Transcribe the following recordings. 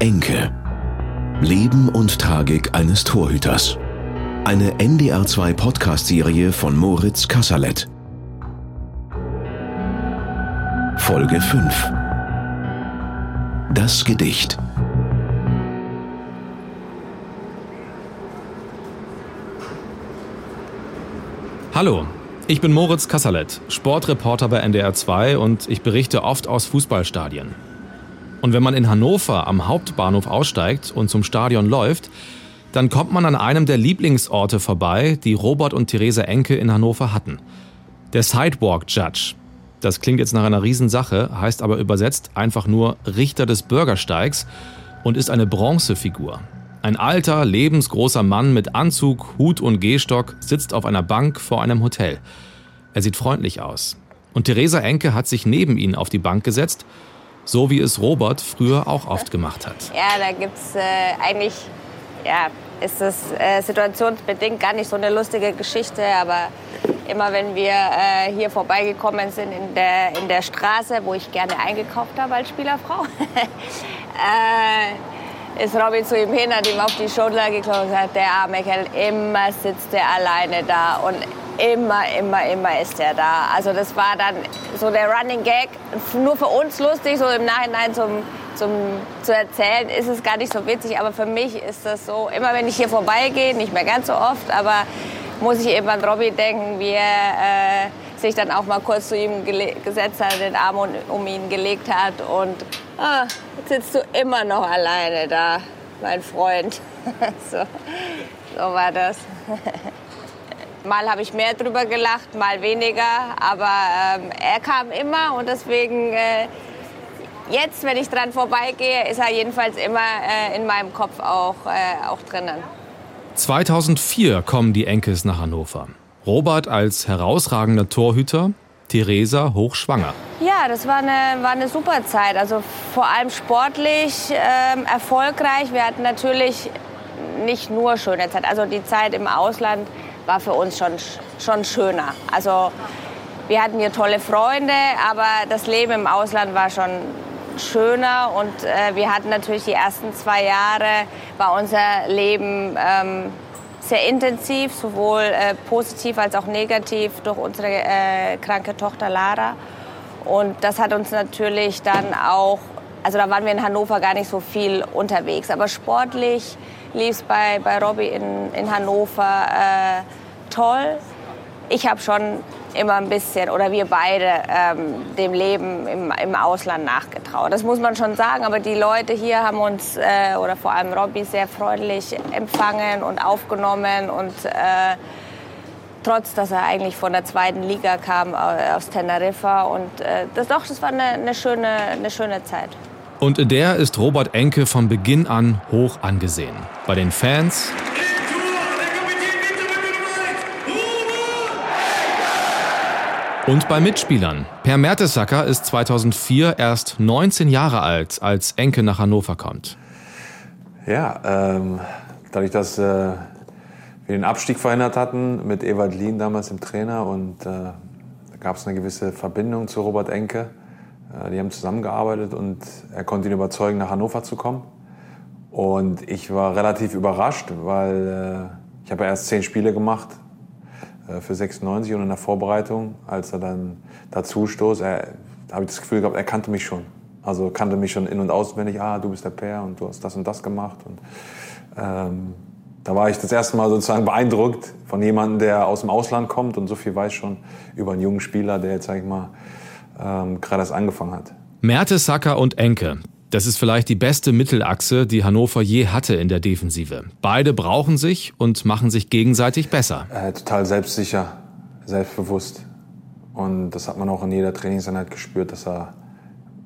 Enke. Leben und Tragik eines Torhüters. Eine NDR2 Podcast-Serie von Moritz Kasserlet. Folge 5. Das Gedicht. Hallo, ich bin Moritz Kasserlet, Sportreporter bei NDR 2 und ich berichte oft aus Fußballstadien. Und wenn man in Hannover am Hauptbahnhof aussteigt und zum Stadion läuft, dann kommt man an einem der Lieblingsorte vorbei, die Robert und Theresa Enke in Hannover hatten. Der Sidewalk Judge. Das klingt jetzt nach einer Riesensache, heißt aber übersetzt einfach nur Richter des Bürgersteigs und ist eine Bronzefigur. Ein alter, lebensgroßer Mann mit Anzug, Hut und Gehstock sitzt auf einer Bank vor einem Hotel. Er sieht freundlich aus. Und Theresa Enke hat sich neben ihn auf die Bank gesetzt, so wie es Robert früher auch oft gemacht hat. Ja, da gibt's äh, eigentlich, ja, ist das äh, situationsbedingt gar nicht so eine lustige Geschichte, aber immer wenn wir äh, hier vorbeigekommen sind in der, in der Straße, wo ich gerne eingekauft habe als Spielerfrau, äh, ist Robin zu ihm hin, hat ihm auf die Schulter geklopft und gesagt, der arme Kerl, immer sitzt er alleine da und immer, immer, immer ist er da. Also das war dann so der Running Gag, nur für uns lustig, so im Nachhinein zum, zum, zu erzählen, ist es gar nicht so witzig, aber für mich ist das so, immer wenn ich hier vorbeigehe, nicht mehr ganz so oft, aber muss ich eben an Robby denken, wie er äh, sich dann auch mal kurz zu ihm gesetzt hat, den Arm um ihn gelegt hat und ah, jetzt sitzt du immer noch alleine da, mein Freund. so, so war das. mal habe ich mehr drüber gelacht, mal weniger, aber ähm, er kam immer und deswegen äh, jetzt, wenn ich dran vorbeigehe, ist er jedenfalls immer äh, in meinem Kopf auch, äh, auch drinnen. 2004 kommen die Enkes nach Hannover. Robert als herausragender Torhüter, Theresa hochschwanger. Ja, das war eine, war eine super Zeit. Also vor allem sportlich ähm, erfolgreich. Wir hatten natürlich nicht nur schöne Zeit. Also die Zeit im Ausland war für uns schon, schon schöner. Also wir hatten hier tolle Freunde, aber das Leben im Ausland war schon schöner und äh, wir hatten natürlich die ersten zwei Jahre, war unser Leben ähm, sehr intensiv, sowohl äh, positiv als auch negativ durch unsere äh, kranke Tochter Lara. Und das hat uns natürlich dann auch, also da waren wir in Hannover gar nicht so viel unterwegs, aber sportlich lief es bei, bei Robbie in, in Hannover äh, toll. Ich habe schon immer ein bisschen, oder wir beide, ähm, dem Leben im, im Ausland nachgetraut. Das muss man schon sagen, aber die Leute hier haben uns, äh, oder vor allem Robby, sehr freundlich empfangen und aufgenommen und äh, trotz, dass er eigentlich von der zweiten Liga kam, aus Teneriffa und äh, das, doch, das war eine, eine, schöne, eine schöne Zeit. Und in der ist Robert Enke von Beginn an hoch angesehen. Bei den Fans, Und bei Mitspielern. Per Mertesacker ist 2004 erst 19 Jahre alt, als Enke nach Hannover kommt. Ja, ähm, dadurch, dass äh, wir den Abstieg verhindert hatten mit Ewald Lien damals im Trainer und äh, da gab es eine gewisse Verbindung zu Robert Enke. Äh, die haben zusammengearbeitet und er konnte ihn überzeugen, nach Hannover zu kommen. Und ich war relativ überrascht, weil äh, ich habe ja erst zehn Spiele gemacht äh, für 96 und in der Vorbereitung, als er dann dazu stoß, habe ich das Gefühl gehabt, er kannte mich schon. Also kannte mich schon in- und auswendig, ah, du bist der Per und du hast das und das gemacht. Und, ähm, da war ich das erste Mal sozusagen beeindruckt von jemandem, der aus dem Ausland kommt und so viel weiß schon über einen jungen Spieler, der jetzt, sag ich mal, ähm, gerade erst angefangen hat. Mertesacker und Enke, das ist vielleicht die beste Mittelachse, die Hannover je hatte in der Defensive. Beide brauchen sich und machen sich gegenseitig besser. Äh, total selbstsicher, selbstbewusst. Und das hat man auch in jeder Trainingseinheit gespürt, dass er,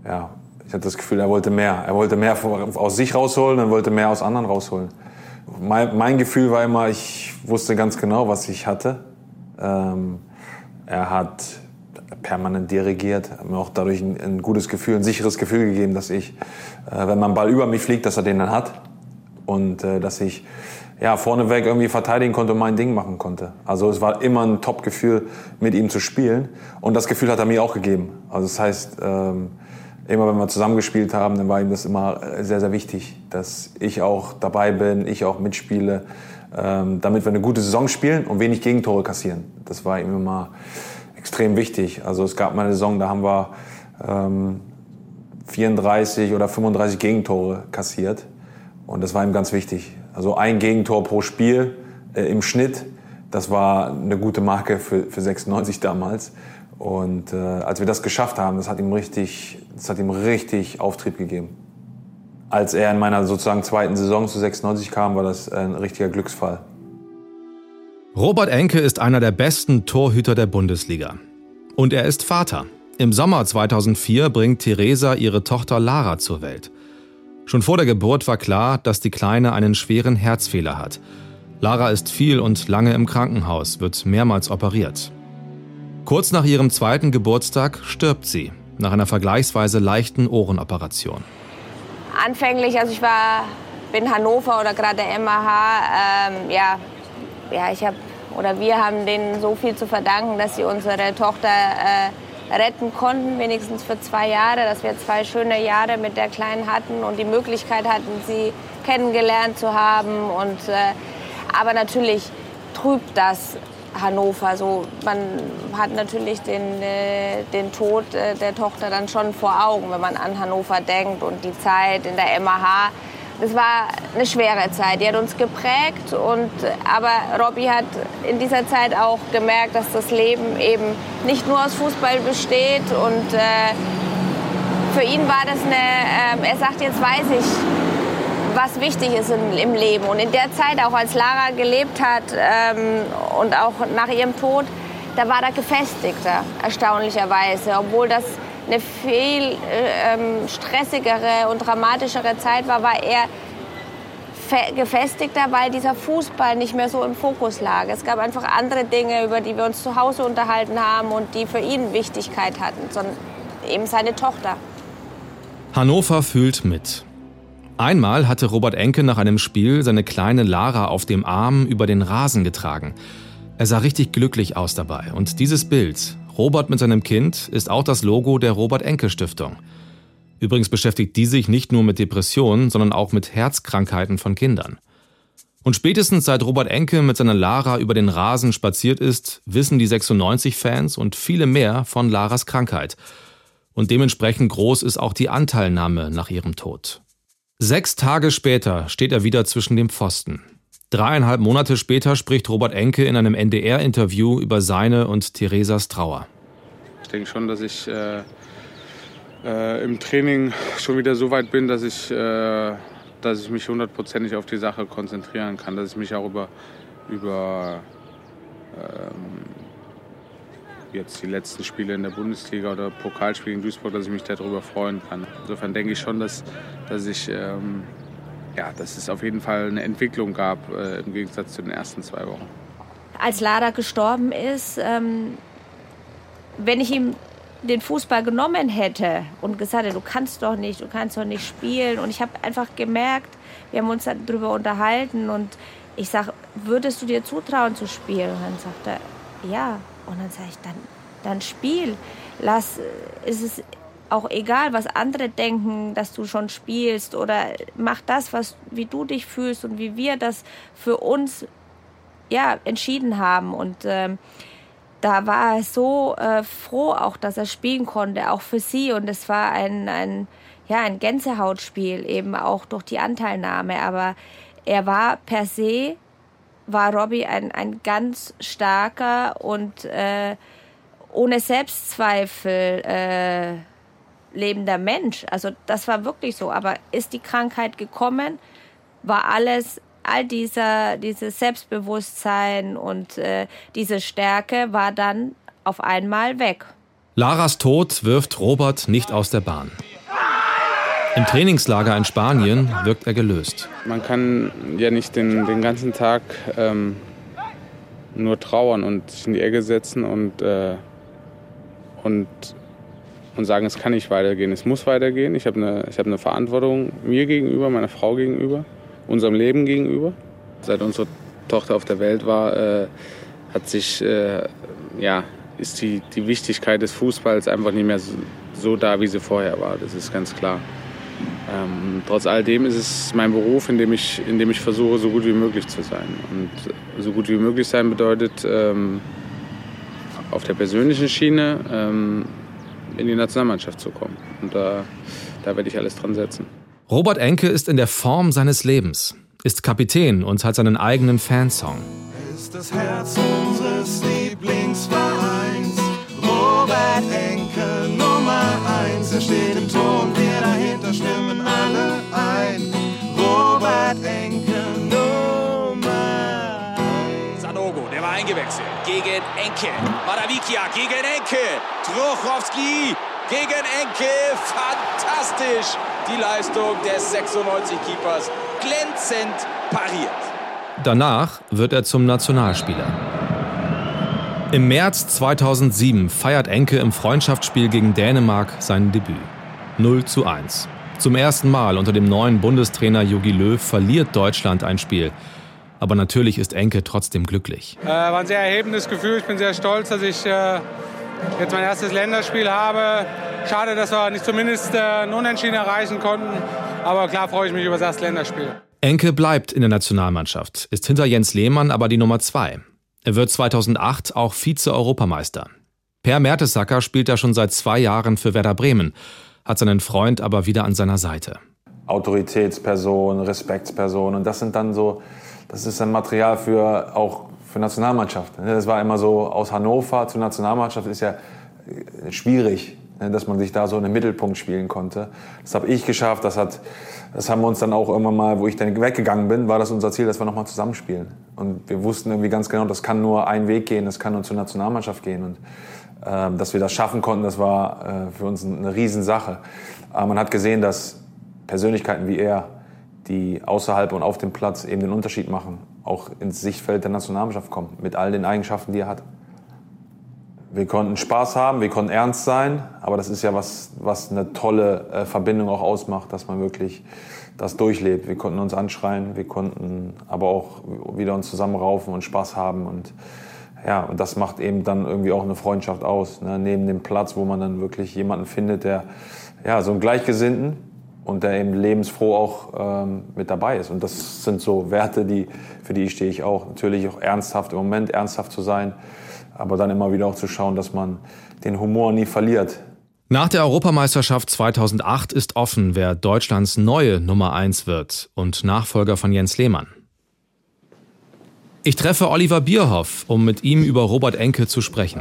ja, ich hatte das Gefühl, er wollte mehr. Er wollte mehr aus sich rausholen und wollte mehr aus anderen rausholen. Mein, mein Gefühl war immer, ich wusste ganz genau, was ich hatte. Ähm, er hat permanent dirigiert, hat mir auch dadurch ein, ein, gutes Gefühl, ein sicheres Gefühl gegeben, dass ich, äh, wenn man Ball über mich fliegt, dass er den dann hat und äh, dass ich ja vorneweg irgendwie verteidigen konnte und mein Ding machen konnte. Also es war immer ein Top-Gefühl, mit ihm zu spielen und das Gefühl hat er mir auch gegeben. Also das heißt, ähm, immer wenn wir zusammengespielt haben, dann war ihm das immer sehr, sehr wichtig, dass ich auch dabei bin, ich auch mitspiele, ähm, damit wir eine gute Saison spielen und wenig Gegentore kassieren. Das war ihm immer extrem wichtig. Also es gab mal eine Saison, da haben wir ähm, 34 oder 35 Gegentore kassiert und das war ihm ganz wichtig. Also ein Gegentor pro Spiel äh, im Schnitt, das war eine gute Marke für, für 96 damals. Und äh, als wir das geschafft haben, das hat ihm richtig, das hat ihm richtig Auftrieb gegeben. Als er in meiner sozusagen zweiten Saison zu 96 kam, war das ein richtiger Glücksfall. Robert Enke ist einer der besten Torhüter der Bundesliga. Und er ist Vater. Im Sommer 2004 bringt Theresa ihre Tochter Lara zur Welt. Schon vor der Geburt war klar, dass die Kleine einen schweren Herzfehler hat. Lara ist viel und lange im Krankenhaus, wird mehrmals operiert. Kurz nach ihrem zweiten Geburtstag stirbt sie, nach einer vergleichsweise leichten Ohrenoperation. Anfänglich, also ich war in Hannover oder gerade MAH, ähm, ja, ja, ich habe oder wir haben denen so viel zu verdanken, dass sie unsere Tochter äh, retten konnten, wenigstens für zwei Jahre, dass wir zwei schöne Jahre mit der Kleinen hatten und die Möglichkeit hatten, sie kennengelernt zu haben. Und, äh, aber natürlich trübt das Hannover. So, man hat natürlich den, äh, den Tod äh, der Tochter dann schon vor Augen, wenn man an Hannover denkt und die Zeit in der MAH. Das war eine schwere Zeit, die hat uns geprägt. Und, aber Robby hat in dieser Zeit auch gemerkt, dass das Leben eben nicht nur aus Fußball besteht. Und äh, für ihn war das eine, äh, er sagt, jetzt weiß ich, was wichtig ist im, im, Leben. Und in der Zeit, auch als Lara gelebt hat ähm, und auch nach ihrem Tod, da war er gefestigter, erstaunlicherweise. Obwohl das eine viel äh, ähm, stressigere und dramatischere Zeit war, war er gefestigter, weil dieser Fußball nicht mehr so im Fokus lag. Es gab einfach andere Dinge, über die wir uns zu Hause unterhalten haben und die für ihn Wichtigkeit hatten, sondern eben seine Tochter. Hannover fühlt mit. Einmal hatte Robert Enke nach einem Spiel seine kleine Lara auf dem Arm über den Rasen getragen. Er sah richtig glücklich aus dabei. Und dieses Bild, Robert mit seinem Kind, ist auch das Logo der Robert Enke Stiftung. Übrigens beschäftigt die sich nicht nur mit Depressionen, sondern auch mit Herzkrankheiten von Kindern. Und spätestens seit Robert Enke mit seiner Lara über den Rasen spaziert ist, wissen die 96-Fans und viele mehr von Laras Krankheit. Und dementsprechend groß ist auch die Anteilnahme nach ihrem Tod. Sechs Tage später steht er wieder zwischen dem Pfosten. Dreieinhalb Monate später spricht Robert Enke in einem NDR-Interview über seine und Theresas Trauer. Ich denke schon, dass ich äh, äh, im Training schon wieder so weit bin, dass ich, äh, dass ich mich hundertprozentig auf die Sache konzentrieren kann, dass ich mich auch über, über ähm, jetzt die letzten Spiele in der Bundesliga oder Pokalspiele in Duisburg, dass ich mich darüber freuen kann. Insofern denke ich schon, dass, dass ich ähm, ja, dass es auf jeden Fall eine Entwicklung gab äh, im Gegensatz zu den ersten zwei Wochen. Als Lara gestorben ist, ähm, wenn ich ihm den Fußball genommen hätte und gesagt hätte, du kannst doch nicht, du kannst doch nicht spielen. Und ich habe einfach gemerkt, wir haben uns darüber unterhalten und ich sage, würdest du dir zutrauen zu spielen? Und dann sagt er, ja. Und dann sage ich, dann, dann spiel. Lass, ist es auch egal, was andere denken, dass du schon spielst oder mach das, was, wie du dich fühlst und wie wir das für uns ja, entschieden haben. Und ähm, da war er so äh, froh auch, dass er spielen konnte, auch für sie. Und es war ein, ein, ja, ein Gänsehautspiel, eben auch durch die Anteilnahme. Aber er war per se war Robbie ein, ein ganz starker und äh, ohne Selbstzweifel äh, lebender Mensch. Also das war wirklich so. Aber ist die Krankheit gekommen, war alles, all dieser, dieses Selbstbewusstsein und äh, diese Stärke war dann auf einmal weg. Laras Tod wirft Robert nicht aus der Bahn. Im Trainingslager in Spanien wirkt er gelöst. Man kann ja nicht den, den ganzen Tag ähm, nur trauern und sich in die Ecke setzen und, äh, und, und sagen, es kann nicht weitergehen. Es muss weitergehen. Ich habe eine, hab eine Verantwortung mir gegenüber, meiner Frau gegenüber, unserem Leben gegenüber. Seit unsere Tochter auf der Welt war, äh, hat sich äh, ja, ist die, die Wichtigkeit des Fußballs einfach nicht mehr so, so da, wie sie vorher war. Das ist ganz klar. Ähm, trotz alledem ist es mein Beruf, in dem, ich, in dem ich versuche, so gut wie möglich zu sein. Und so gut wie möglich sein bedeutet, ähm, auf der persönlichen Schiene ähm, in die Nationalmannschaft zu kommen. Und da, da werde ich alles dran setzen. Robert Enke ist in der Form seines Lebens, ist Kapitän und hat seinen eigenen Fansong. Ist das Herz unseres Lieblingsvereins. Robert Enke Nummer eins. Er steht im Tor und wir dahinter stimmen eingewechselt. Gegen Enke. Madavikia gegen Enke. Trochowski gegen Enke. Fantastisch. Die Leistung des 96-Keepers. Glänzend pariert. Danach wird er zum Nationalspieler. Im März 2007 feiert Enke im Freundschaftsspiel gegen Dänemark sein Debüt. 0 zu 1. Zum ersten Mal unter dem neuen Bundestrainer Jogi Löw verliert Deutschland ein Spiel. Aber natürlich ist Enke trotzdem glücklich. Äh, war ein sehr erhebendes Gefühl. Ich bin sehr stolz, dass ich äh, jetzt mein erstes Länderspiel habe. Schade, dass wir nicht zumindest äh, ein Unentschieden erreichen konnten. Aber klar freue ich mich über das erste Länderspiel. Enke bleibt in der Nationalmannschaft, ist hinter Jens Lehmann aber die Nummer zwei. Er wird 2008 auch Vize-Europameister. Per Mertesacker spielt er schon seit zwei Jahren für Werder Bremen, hat seinen Freund aber wieder an seiner Seite. Autoritätsperson, Respektsperson und das sind dann so, das ist dann Material für auch für Nationalmannschaft. Das war immer so aus Hannover zur Nationalmannschaft ist ja äh, schwierig, ne, dass man sich da so in den Mittelpunkt spielen konnte. Das habe ich geschafft, das hat das haben wir uns dann auch irgendwann mal, wo ich dann weggegangen bin, war das unser Ziel, dass wir nochmal zusammenspielen. Und wir wussten irgendwie ganz genau, das kann nur ein Weg gehen, das kann nur zur Nationalmannschaft gehen. Und äh, dass wir das schaffen konnten, das war äh, für uns eine Riesensache. Aber man hat gesehen, dass Persönlichkeiten wie er, die außerhalb und auf dem Platz eben den Unterschied machen, auch ins Sichtfeld der Nationalmannschaft kommen, mit all den Eigenschaften, die er hat. Wir konnten Spaß haben, wir konnten ernst sein, aber das ist ja was, was eine tolle äh, Verbindung auch ausmacht, dass man wirklich das durchlebt. Wir konnten uns anschreien, wir konnten aber auch wieder uns zusammenraufen und Spaß haben und ja, und das macht eben dann irgendwie auch eine Freundschaft aus. Ne? Neben dem Platz, wo man dann wirklich jemanden findet, der ja so einen Gleichgesinnten und der eben lebensfroh auch ähm, mit dabei ist. Und das sind so Werte, die, für die stehe ich auch. Natürlich auch ernsthaft im Moment, ernsthaft zu sein aber dann immer wieder auch zu schauen, dass man den Humor nie verliert. Nach der Europameisterschaft 2008 ist offen, wer Deutschlands neue Nummer 1 wird und Nachfolger von Jens Lehmann. Ich treffe Oliver Bierhoff, um mit ihm über Robert Enke zu sprechen.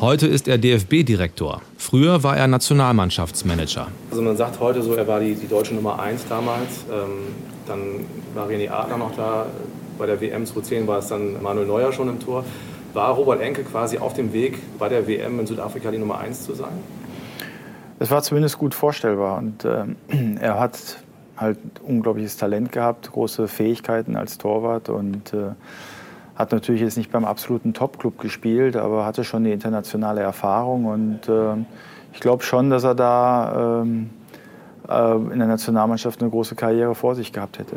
Heute ist er DFB-Direktor. Früher war er Nationalmannschaftsmanager. Also man sagt heute so, er war die, die deutsche Nummer 1 damals. Ähm, dann war René Adler noch da. Bei der WM 2010 war es dann Manuel Neuer schon im Tor. War Robert Enke quasi auf dem Weg, bei der WM in Südafrika die Nummer 1 zu sein? Es war zumindest gut vorstellbar. Und äh, er hat halt unglaubliches Talent gehabt, große Fähigkeiten als Torwart und äh, hat natürlich jetzt nicht beim absoluten Top-Club gespielt, aber hatte schon die internationale Erfahrung. Und äh, ich glaube schon, dass er da ähm, äh, in der Nationalmannschaft eine große Karriere vor sich gehabt hätte.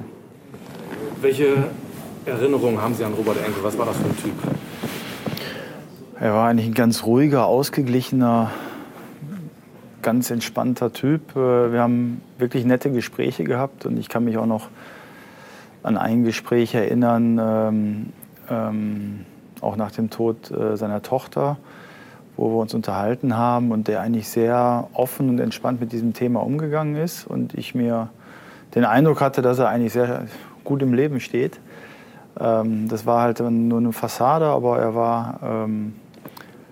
Welche Erinnerungen haben Sie an Robert Enke? Was war das für ein Typ? Er war eigentlich ein ganz ruhiger, ausgeglichener, ganz entspannter Typ. Äh, wir haben wirklich nette Gespräche gehabt und ich kann mich auch noch an ein Gespräch erinnern, ähm, ähm, auch nach dem Tod äh, seiner Tochter, wo wir uns unterhalten haben und der eigentlich sehr offen und entspannt mit diesem Thema umgegangen ist und ich mir den Eindruck hatte, dass er eigentlich sehr gut im Leben steht. Ähm, das war halt nur eine Fassade, aber er war ähm,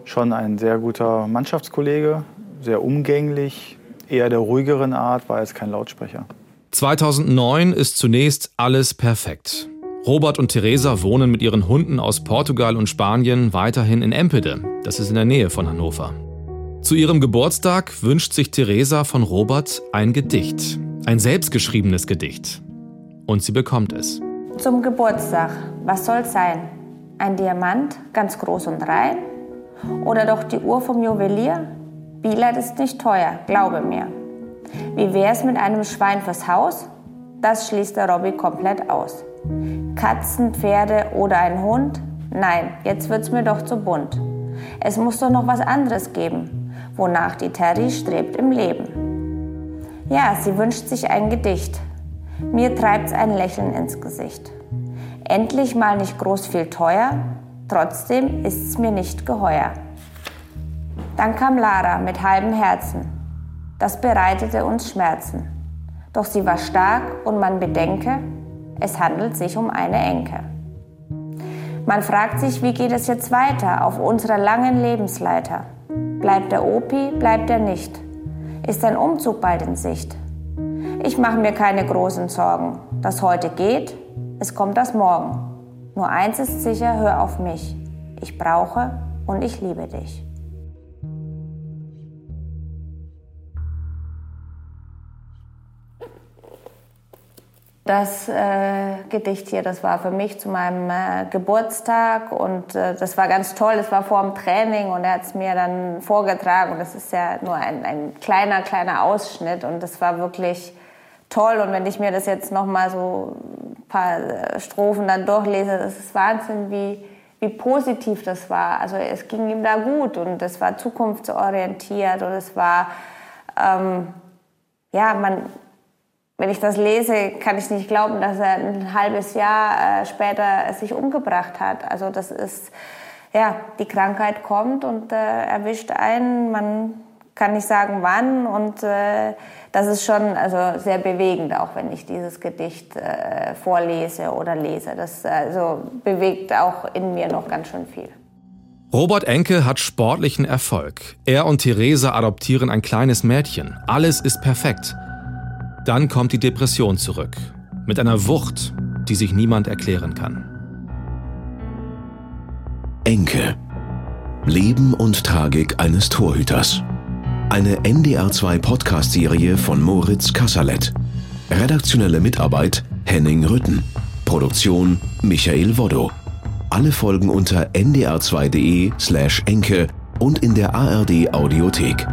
schon ein sehr guter Mannschaftskollege, sehr umgänglich, eher der ruhigeren Art, war jetzt kein Lautsprecher. 2009 ist zunächst alles perfekt. Robert und Theresa wohnen mit ihren Hunden aus Portugal und Spanien weiterhin in Empede, das ist in der Nähe von Hannover. Zu ihrem Geburtstag wünscht sich Theresa von Robert ein Gedicht, ein selbstgeschriebenes Gedicht. Und sie bekommt es. Zum Geburtstag, was soll's sein? Ein Diamant, ganz groß und rein? Oder doch die Uhr vom Juwelier? Billard ist nicht teuer, glaube mir. Wie wär's mit einem Schwein fürs Haus? Das schließt der Robby komplett aus. Katzen, Pferde oder ein Hund? Nein, jetzt wird's mir doch zu bunt. Es muss doch noch was anderes geben, wonach die Terry strebt im Leben. Ja, sie wünscht sich ein Gedicht. Mir treibt's ein Lächeln ins Gesicht. Endlich mal nicht groß viel teuer, trotzdem ist's mir nicht geheuer. Dann kam Lara mit halbem Herzen. Das bereitete uns Schmerzen. Doch sie war stark und man bedenke, es handelt sich um eine Enke. Man fragt sich, wie geht es jetzt weiter auf unserer langen Lebensleiter? Bleibt der Opi, bleibt er nicht? Ist ein Umzug bald in Sicht? Ich mache mir keine großen Sorgen. Das heute geht, es kommt das morgen. Nur eins ist sicher, hör auf mich. Ich brauche und ich liebe dich. Das äh, Gedicht hier, das war für mich zu meinem äh, Geburtstag und äh, das war ganz toll. Es war vor dem Training und er hat es mir dann vorgetragen und das ist ja nur ein, ein kleiner, kleiner Ausschnitt und das war wirklich toll. Und wenn ich mir das jetzt noch mal so ein paar äh, Strophen dann durchlese, das ist Wahnsinn, wie, wie positiv das war. Also es ging ihm da gut und es war zukunftsorientiert und es war, ähm, ja, man wenn ich das lese, kann ich nicht glauben, dass er ein halbes Jahr äh, später sich umgebracht hat. Also das ist, ja, die Krankheit kommt und äh, erwischt einen. Man kann nicht sagen, wann. Und äh, das ist schon also sehr bewegend, auch wenn ich dieses Gedicht äh, vorlese oder lese. Das also, bewegt auch in mir noch ganz schön viel. Robert Enke hat sportlichen Erfolg. Er und Theresa adoptieren ein kleines Mädchen. Alles ist perfekt. Dann kommt die Depression zurück. Mit einer Wucht, die sich niemand erklären kann. Enke. Leben und Tragik eines Torhüters. Eine NDR2 Podcast-Serie von Moritz Kasserlet. Redaktionelle Mitarbeit Henning Rütten. Produktion Michael Woddo. Alle Folgen unter ndr2.de slash enke und in der ARD Audiothek.